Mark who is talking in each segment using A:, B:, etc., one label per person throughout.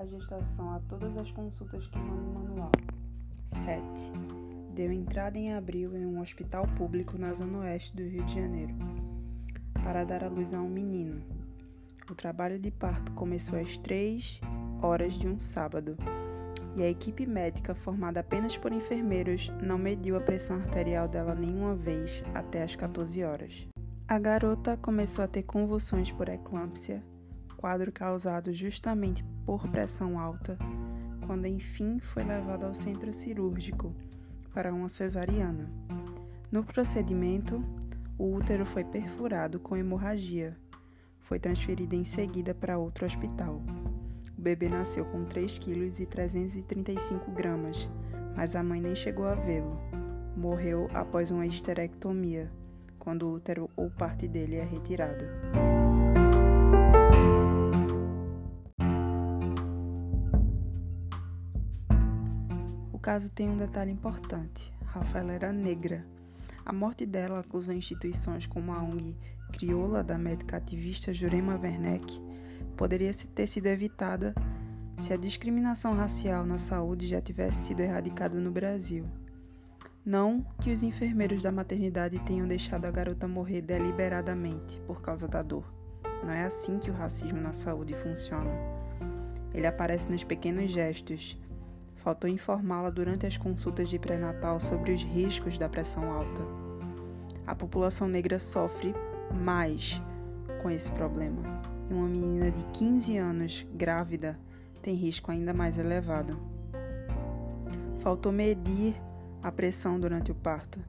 A: a gestação a todas as consultas que manda o manual. 7. Deu entrada em abril em um hospital público na zona oeste do Rio de Janeiro para dar à luz a um menino. O trabalho de parto começou às 3 horas de um sábado e a equipe médica, formada apenas por enfermeiros, não mediu a pressão arterial dela nenhuma vez até às 14 horas. A garota começou a ter convulsões por eclâmpsia, quadro causado justamente por pressão alta, quando enfim foi levada ao centro cirúrgico para uma cesariana. No procedimento, o útero foi perfurado com hemorragia. Foi transferido em seguida para outro hospital. O bebê nasceu com 3 kg e 335 gramas, mas a mãe nem chegou a vê-lo. Morreu após uma histerectomia, quando o útero ou parte dele é retirado. Caso tem um detalhe importante. Rafaela era negra. A morte dela acusou instituições como a ONG Crioula da médica ativista Jurema Werneck poderia ter sido evitada se a discriminação racial na saúde já tivesse sido erradicada no Brasil. Não que os enfermeiros da maternidade tenham deixado a garota morrer deliberadamente por causa da dor. Não é assim que o racismo na saúde funciona. Ele aparece nos pequenos gestos. Faltou informá-la durante as consultas de pré-natal sobre os riscos da pressão alta. A população negra sofre mais com esse problema e uma menina de 15 anos grávida tem risco ainda mais elevado. Faltou medir a pressão durante o parto.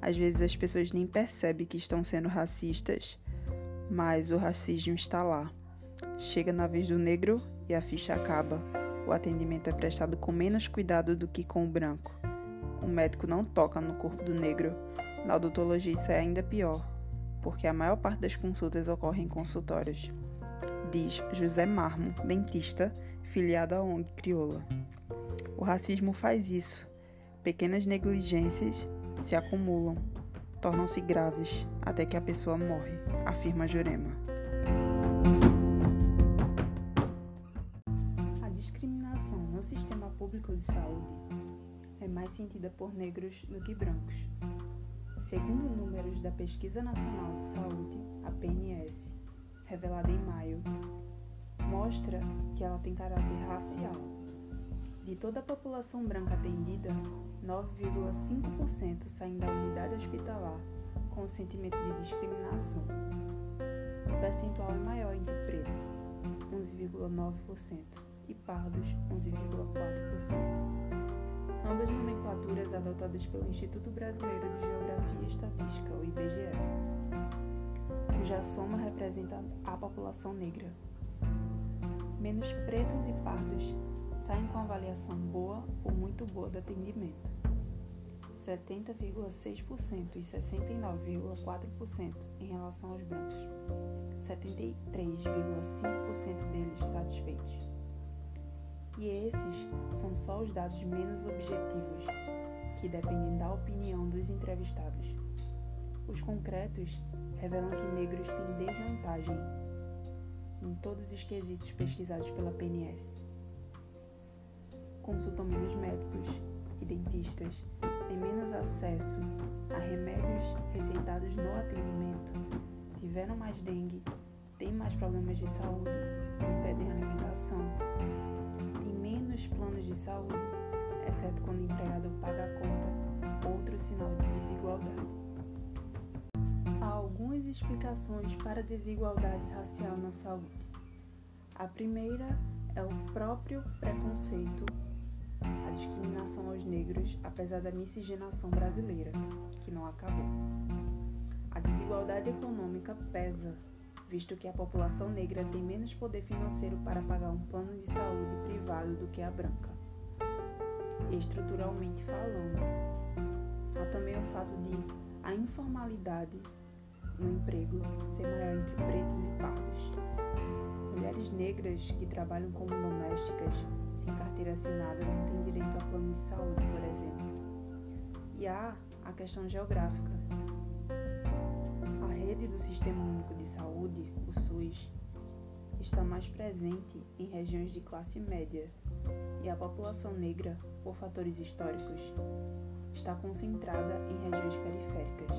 A: Às vezes as pessoas nem percebem que estão sendo racistas, mas o racismo está lá. Chega na vez do negro e a ficha acaba. O atendimento é prestado com menos cuidado do que com o branco. O médico não toca no corpo do negro. Na odontologia isso é ainda pior, porque a maior parte das consultas ocorre em consultórios diz José Marmo, dentista, filiado à ONG Crioula. O racismo faz isso. Pequenas negligências se acumulam, tornam-se graves até que a pessoa morre, afirma Jurema. Sistema público de saúde é mais sentida por negros do que brancos. Segundo números da Pesquisa Nacional de Saúde, a PNS, revelada em maio, mostra que ela tem caráter racial. De toda a população branca atendida, 9,5% saem da unidade hospitalar com sentimento de discriminação. O percentual é maior entre pretos, 11,9%, e pardos, 11,4%. Ambas nomenclaturas adotadas pelo Instituto Brasileiro de Geografia e Estatística, o IBGE cuja soma representa a população negra. Menos pretos e pardos saem com avaliação boa ou muito boa do atendimento. 70,6% e 69,4% em relação aos brancos. 73,5% deles satisfeitos. E esses são só os dados menos objetivos, que dependem da opinião dos entrevistados. Os concretos revelam que negros têm desvantagem em todos os quesitos pesquisados pela PNS. Consultam menos médicos e dentistas, têm menos acesso a remédios receitados no atendimento, tiveram mais dengue, têm mais problemas de saúde, impedem alimentação, menos planos de saúde, exceto quando o empregado paga a conta, outro sinal de desigualdade algumas explicações para a desigualdade racial na saúde. A primeira é o próprio preconceito, a discriminação aos negros, apesar da miscigenação brasileira, que não acabou. A desigualdade econômica pesa, visto que a população negra tem menos poder financeiro para pagar um plano de saúde privado do que a branca. Estruturalmente falando, há também o fato de a informalidade no emprego ser maior entre pretos e pardos. Mulheres negras que trabalham como domésticas sem carteira assinada não têm direito a plano de saúde, por exemplo. E há a questão geográfica. Rede do Sistema Único de Saúde, o SUS, está mais presente em regiões de classe média e a população negra, por fatores históricos, está concentrada em regiões periféricas,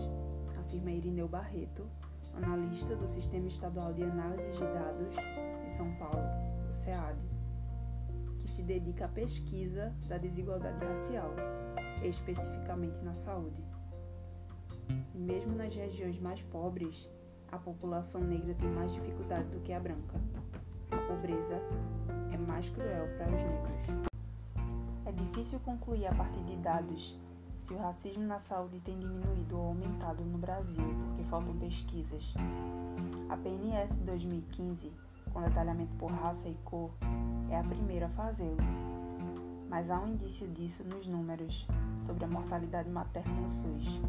A: afirma Irineu Barreto, analista do Sistema Estadual de Análise de Dados de São Paulo, o SEAD, que se dedica à pesquisa da desigualdade racial, especificamente na saúde. Mesmo nas regiões mais pobres, a população negra tem mais dificuldade do que a branca. A pobreza é mais cruel para os negros. É difícil concluir a partir de dados se o racismo na saúde tem diminuído ou aumentado no Brasil, porque faltam pesquisas. A PNS 2015, com detalhamento por raça e cor, é a primeira a fazê-lo. Mas há um indício disso nos números sobre a mortalidade materna no SUS.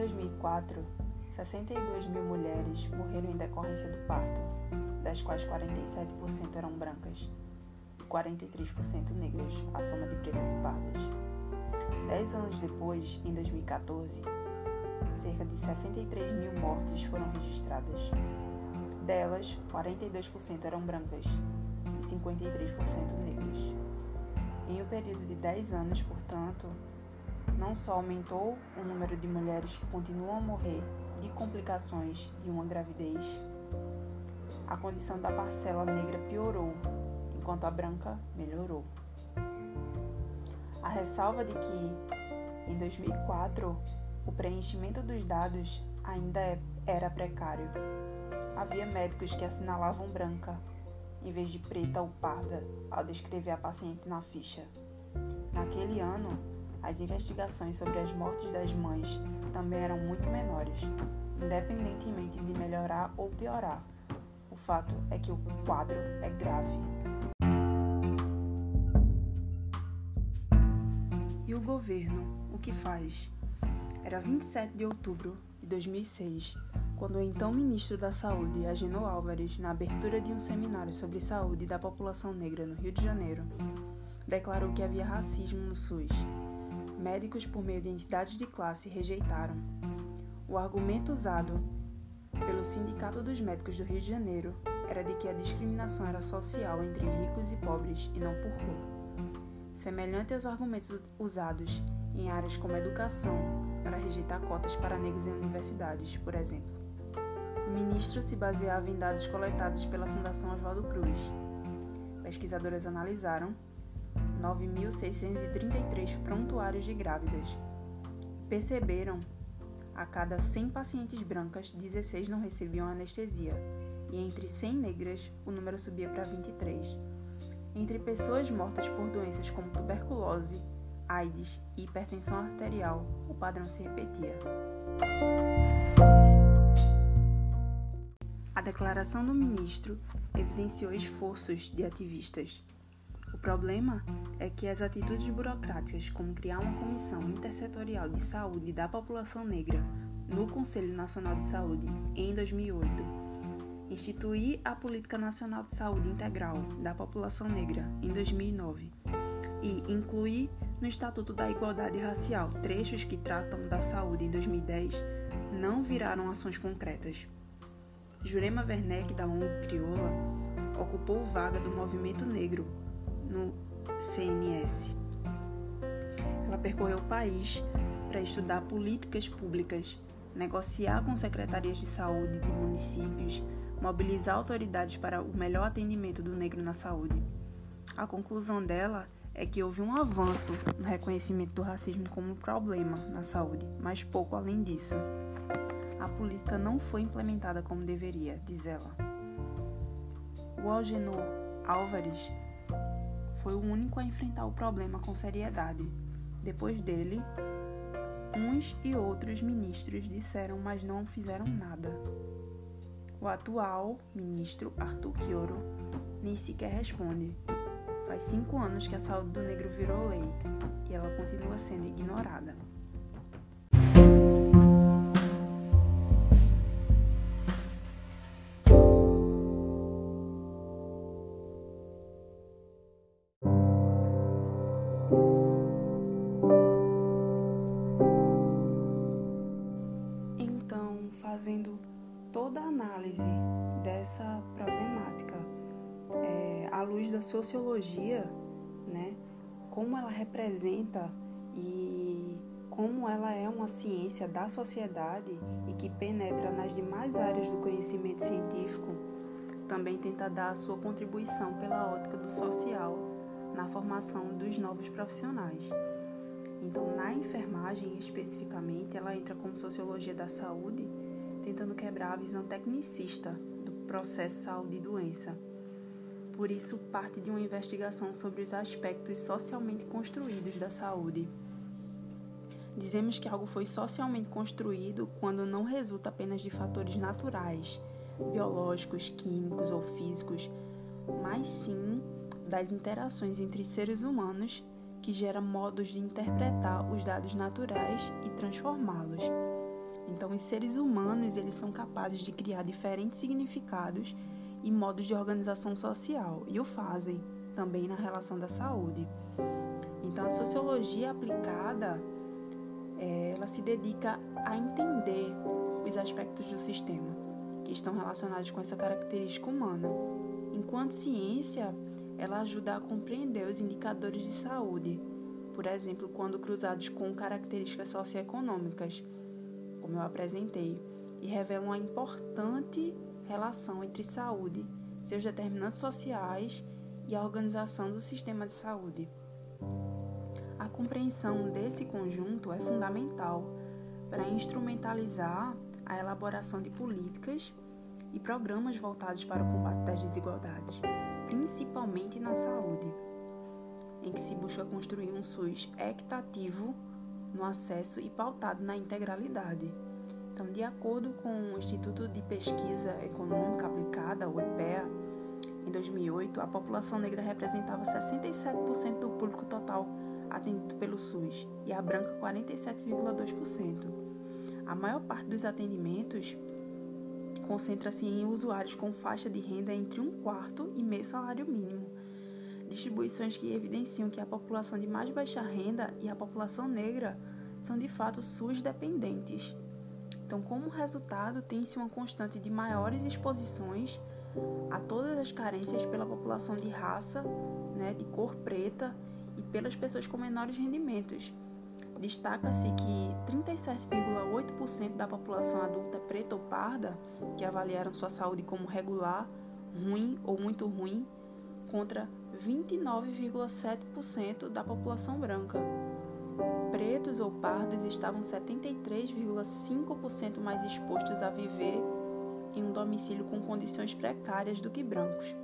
A: Em 2004, 62 mil mulheres morreram em decorrência do parto, das quais 47% eram brancas e 43% negras, a soma de pretas e pardas. Dez anos depois, em 2014, cerca de 63 mil mortes foram registradas. Delas, 42% eram brancas e 53% negras. Em um período de 10 anos, portanto, não só aumentou o número de mulheres que continuam a morrer de complicações de uma gravidez, a condição da parcela negra piorou, enquanto a branca melhorou. A ressalva de que, em 2004, o preenchimento dos dados ainda é, era precário. Havia médicos que assinalavam branca, em vez de preta ou parda, ao descrever a paciente na ficha. Naquele ano, as investigações sobre as mortes das mães também eram muito menores, independentemente de melhorar ou piorar. O fato é que o quadro é grave. E o governo, o que faz? Era 27 de outubro de 2006, quando o então ministro da Saúde, Agenor Álvares, na abertura de um seminário sobre saúde da população negra no Rio de Janeiro, declarou que havia racismo no SUS médicos por meio de entidades de classe rejeitaram. O argumento usado pelo Sindicato dos Médicos do Rio de Janeiro era de que a discriminação era social entre ricos e pobres e não por cor. Semelhante aos argumentos usados em áreas como educação para rejeitar cotas para negros em universidades, por exemplo. O ministro se baseava em dados coletados pela Fundação Oswaldo Cruz. Pesquisadoras analisaram 9.633 prontuários de grávidas. Perceberam, a cada 100 pacientes brancas, 16 não recebiam anestesia, e entre 100 negras, o número subia para 23. Entre pessoas mortas por doenças como tuberculose, AIDS e hipertensão arterial, o padrão se repetia. A declaração do ministro evidenciou esforços de ativistas problema é que as atitudes burocráticas, como criar uma comissão intersetorial de saúde da população negra no Conselho Nacional de Saúde em 2008, instituir a Política Nacional de Saúde Integral da População Negra em 2009 e incluir no Estatuto da Igualdade Racial trechos que tratam da saúde em 2010 não viraram ações concretas. Jurema Werneck, da ONG Crioula, ocupou vaga do movimento negro no CNS. Ela percorreu o país para estudar políticas públicas, negociar com secretarias de saúde de municípios, mobilizar autoridades para o melhor atendimento do negro na saúde. A conclusão dela é que houve um avanço no reconhecimento do racismo como problema na saúde, mas pouco além disso. A política não foi implementada como deveria, diz ela. O Algenor Álvares foi o único a enfrentar o problema com seriedade. Depois dele, uns e outros ministros disseram, mas não fizeram nada. O atual ministro Arthur Quioro nem sequer responde. Faz cinco anos que a saúde do negro virou lei e ela continua sendo ignorada. Análise dessa problemática à luz da sociologia, né, como ela representa e como ela é uma ciência da sociedade e que penetra nas demais áreas do conhecimento científico, também tenta dar a sua contribuição pela ótica do social na formação dos novos profissionais. Então, na enfermagem especificamente, ela entra como sociologia da saúde, tentando quebrar a visão tecnicista do processo saúde e doença. Por isso, parte de uma investigação sobre os aspectos socialmente construídos da saúde. Dizemos que algo foi socialmente construído quando não resulta apenas de fatores naturais, biológicos, químicos ou físicos, mas sim das interações entre seres humanos que gera modos de interpretar os dados naturais e transformá-los. Então, os seres humanos eles são capazes de criar diferentes significados e modos de organização social e o fazem também na relação da saúde. Então, a sociologia aplicada é, ela se dedica a entender os aspectos do sistema que estão relacionados com essa característica humana. Enquanto ciência, ela ajuda a compreender os indicadores de saúde, por exemplo, quando cruzados com características socioeconômicas, como eu apresentei, e revelam a importante relação entre saúde, seus determinantes sociais e a organização do sistema de saúde. A compreensão desse conjunto é fundamental para instrumentalizar a elaboração de políticas e programas voltados para o combate das desigualdades principalmente na saúde, em que se busca construir um SUS equitativo no acesso e pautado na integralidade. Então, de acordo com o Instituto de Pesquisa Econômica Aplicada, o IPEA, em 2008, a população negra representava 67% do público total atendido pelo SUS e a branca 47,2%. A maior parte dos atendimentos concentra-se em usuários com faixa de renda entre um quarto e meio salário mínimo. Distribuições que evidenciam que a população de mais baixa renda e a população negra são de fato SUS dependentes. Então, como resultado, tem-se uma constante de maiores exposições a todas as carências pela população de raça, né, de cor preta e pelas pessoas com menores rendimentos, Destaca-se que 37,8% da população adulta preta ou parda, que avaliaram sua saúde como regular, ruim ou muito ruim, contra 29,7% da população branca. Pretos ou pardos estavam 73,5% mais expostos a viver em um domicílio com condições precárias do que brancos.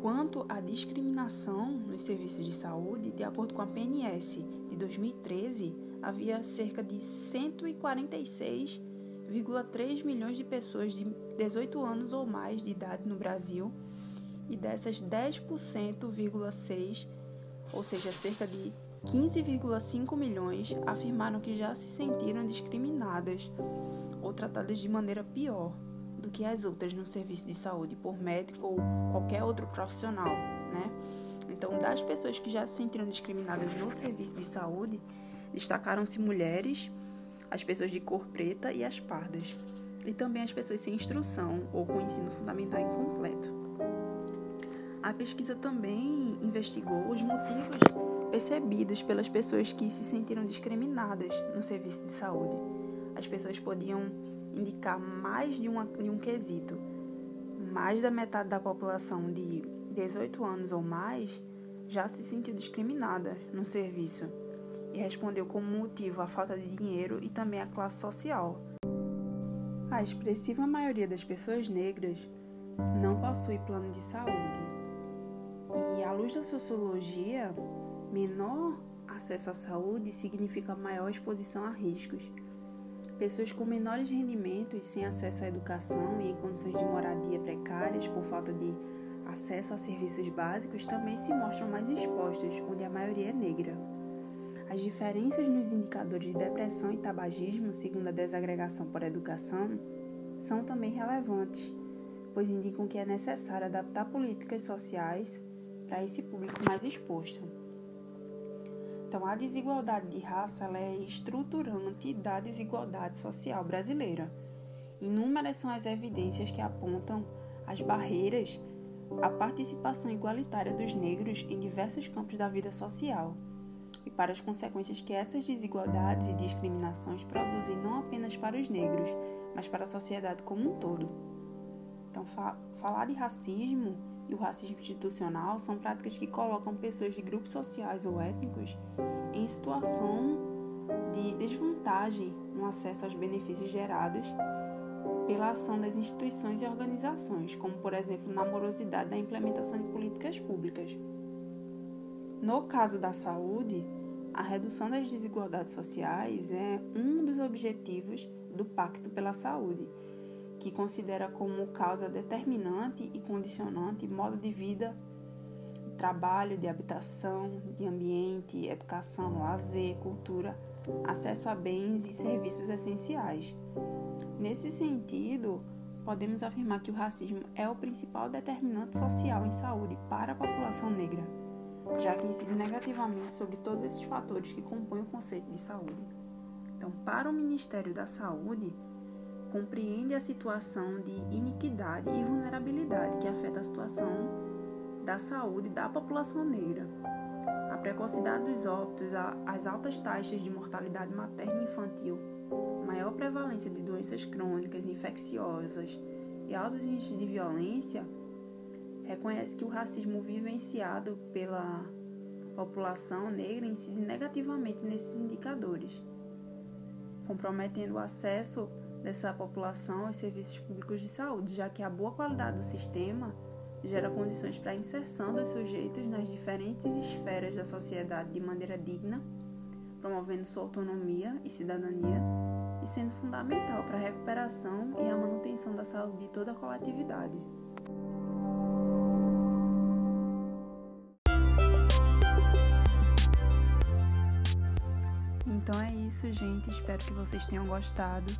A: Quanto à discriminação nos serviços de saúde, de acordo com a PNS de 2013, havia cerca de 146,3 milhões de pessoas de 18 anos ou mais de idade no Brasil, e dessas 10,6, ou seja, cerca de 15,5 milhões, afirmaram que já se sentiram discriminadas ou tratadas de maneira pior do que as outras no serviço de saúde por médico ou qualquer outro profissional, né? Então, das pessoas que já se sentiram discriminadas no serviço de saúde, destacaram-se mulheres, as pessoas de cor preta e as pardas, e também as pessoas sem instrução ou com ensino fundamental incompleto. A pesquisa também investigou os motivos percebidos pelas pessoas que se sentiram discriminadas no serviço de saúde. As pessoas podiam indicar mais de, uma, de um quesito. Mais da metade da população de 18 anos ou mais já se sentiu discriminada no serviço e respondeu como motivo a falta de dinheiro e também a classe social. A expressiva maioria das pessoas negras não possui plano de saúde. À luz da sociologia, menor acesso à saúde significa maior exposição a riscos Pessoas com menores rendimentos, sem acesso à educação e em condições de moradia precárias por falta de acesso a serviços básicos também se mostram mais expostas, onde a maioria é negra. As diferenças nos indicadores de depressão e tabagismo, segundo a desagregação por educação, são também relevantes, pois indicam que é necessário adaptar políticas sociais para esse público mais exposto. Então, a desigualdade de raça ela é estruturante da desigualdade social brasileira. Inúmeras são as evidências que apontam as barreiras a participação igualitária dos negros em diversos campos da vida social e para as consequências que essas desigualdades e discriminações produzem não apenas para os negros, mas para a sociedade como um todo. Então, fa falar de racismo e o racismo institucional são práticas que colocam pessoas de grupos sociais ou étnicos em situação de desvantagem no acesso aos benefícios gerados pela ação das instituições e organizações, como por exemplo na morosidade da implementação de políticas públicas. No caso da saúde, a redução das desigualdades sociais é um dos objetivos do Pacto pela Saúde, que considera como causa determinante e condicionante modo de vida, trabalho, de habitação, de ambiente, educação, lazer, cultura, acesso a bens e serviços essenciais. Nesse sentido, podemos afirmar que o racismo é o principal determinante social em saúde para a população negra, já que incide negativamente sobre todos esses fatores que compõem o conceito de saúde. Então, para o Ministério da Saúde, compreende a situação de iniquidade e vulnerabilidade que afeta a situação da saúde da população negra. A precocidade dos óbitos, as altas taxas de mortalidade materna e infantil, maior prevalência de doenças crônicas, infecciosas e altos índices de violência, reconhece que o racismo vivenciado pela população negra incide negativamente nesses indicadores, comprometendo o acesso dessa população aos serviços públicos de saúde, já que a boa qualidade do sistema gera condições para a inserção dos sujeitos nas diferentes esferas da sociedade de maneira digna, promovendo sua autonomia e cidadania e sendo fundamental para a recuperação e a manutenção da saúde de toda a coletividade. Então é isso, gente. Espero que vocês tenham gostado.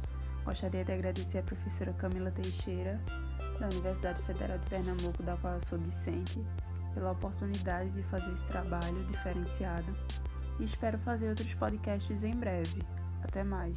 A: Gostaria de agradecer a professora Camila Teixeira, da Universidade Federal de Pernambuco, da qual eu sou discente, pela oportunidade de fazer esse trabalho diferenciado e espero fazer outros podcasts em breve. Até mais!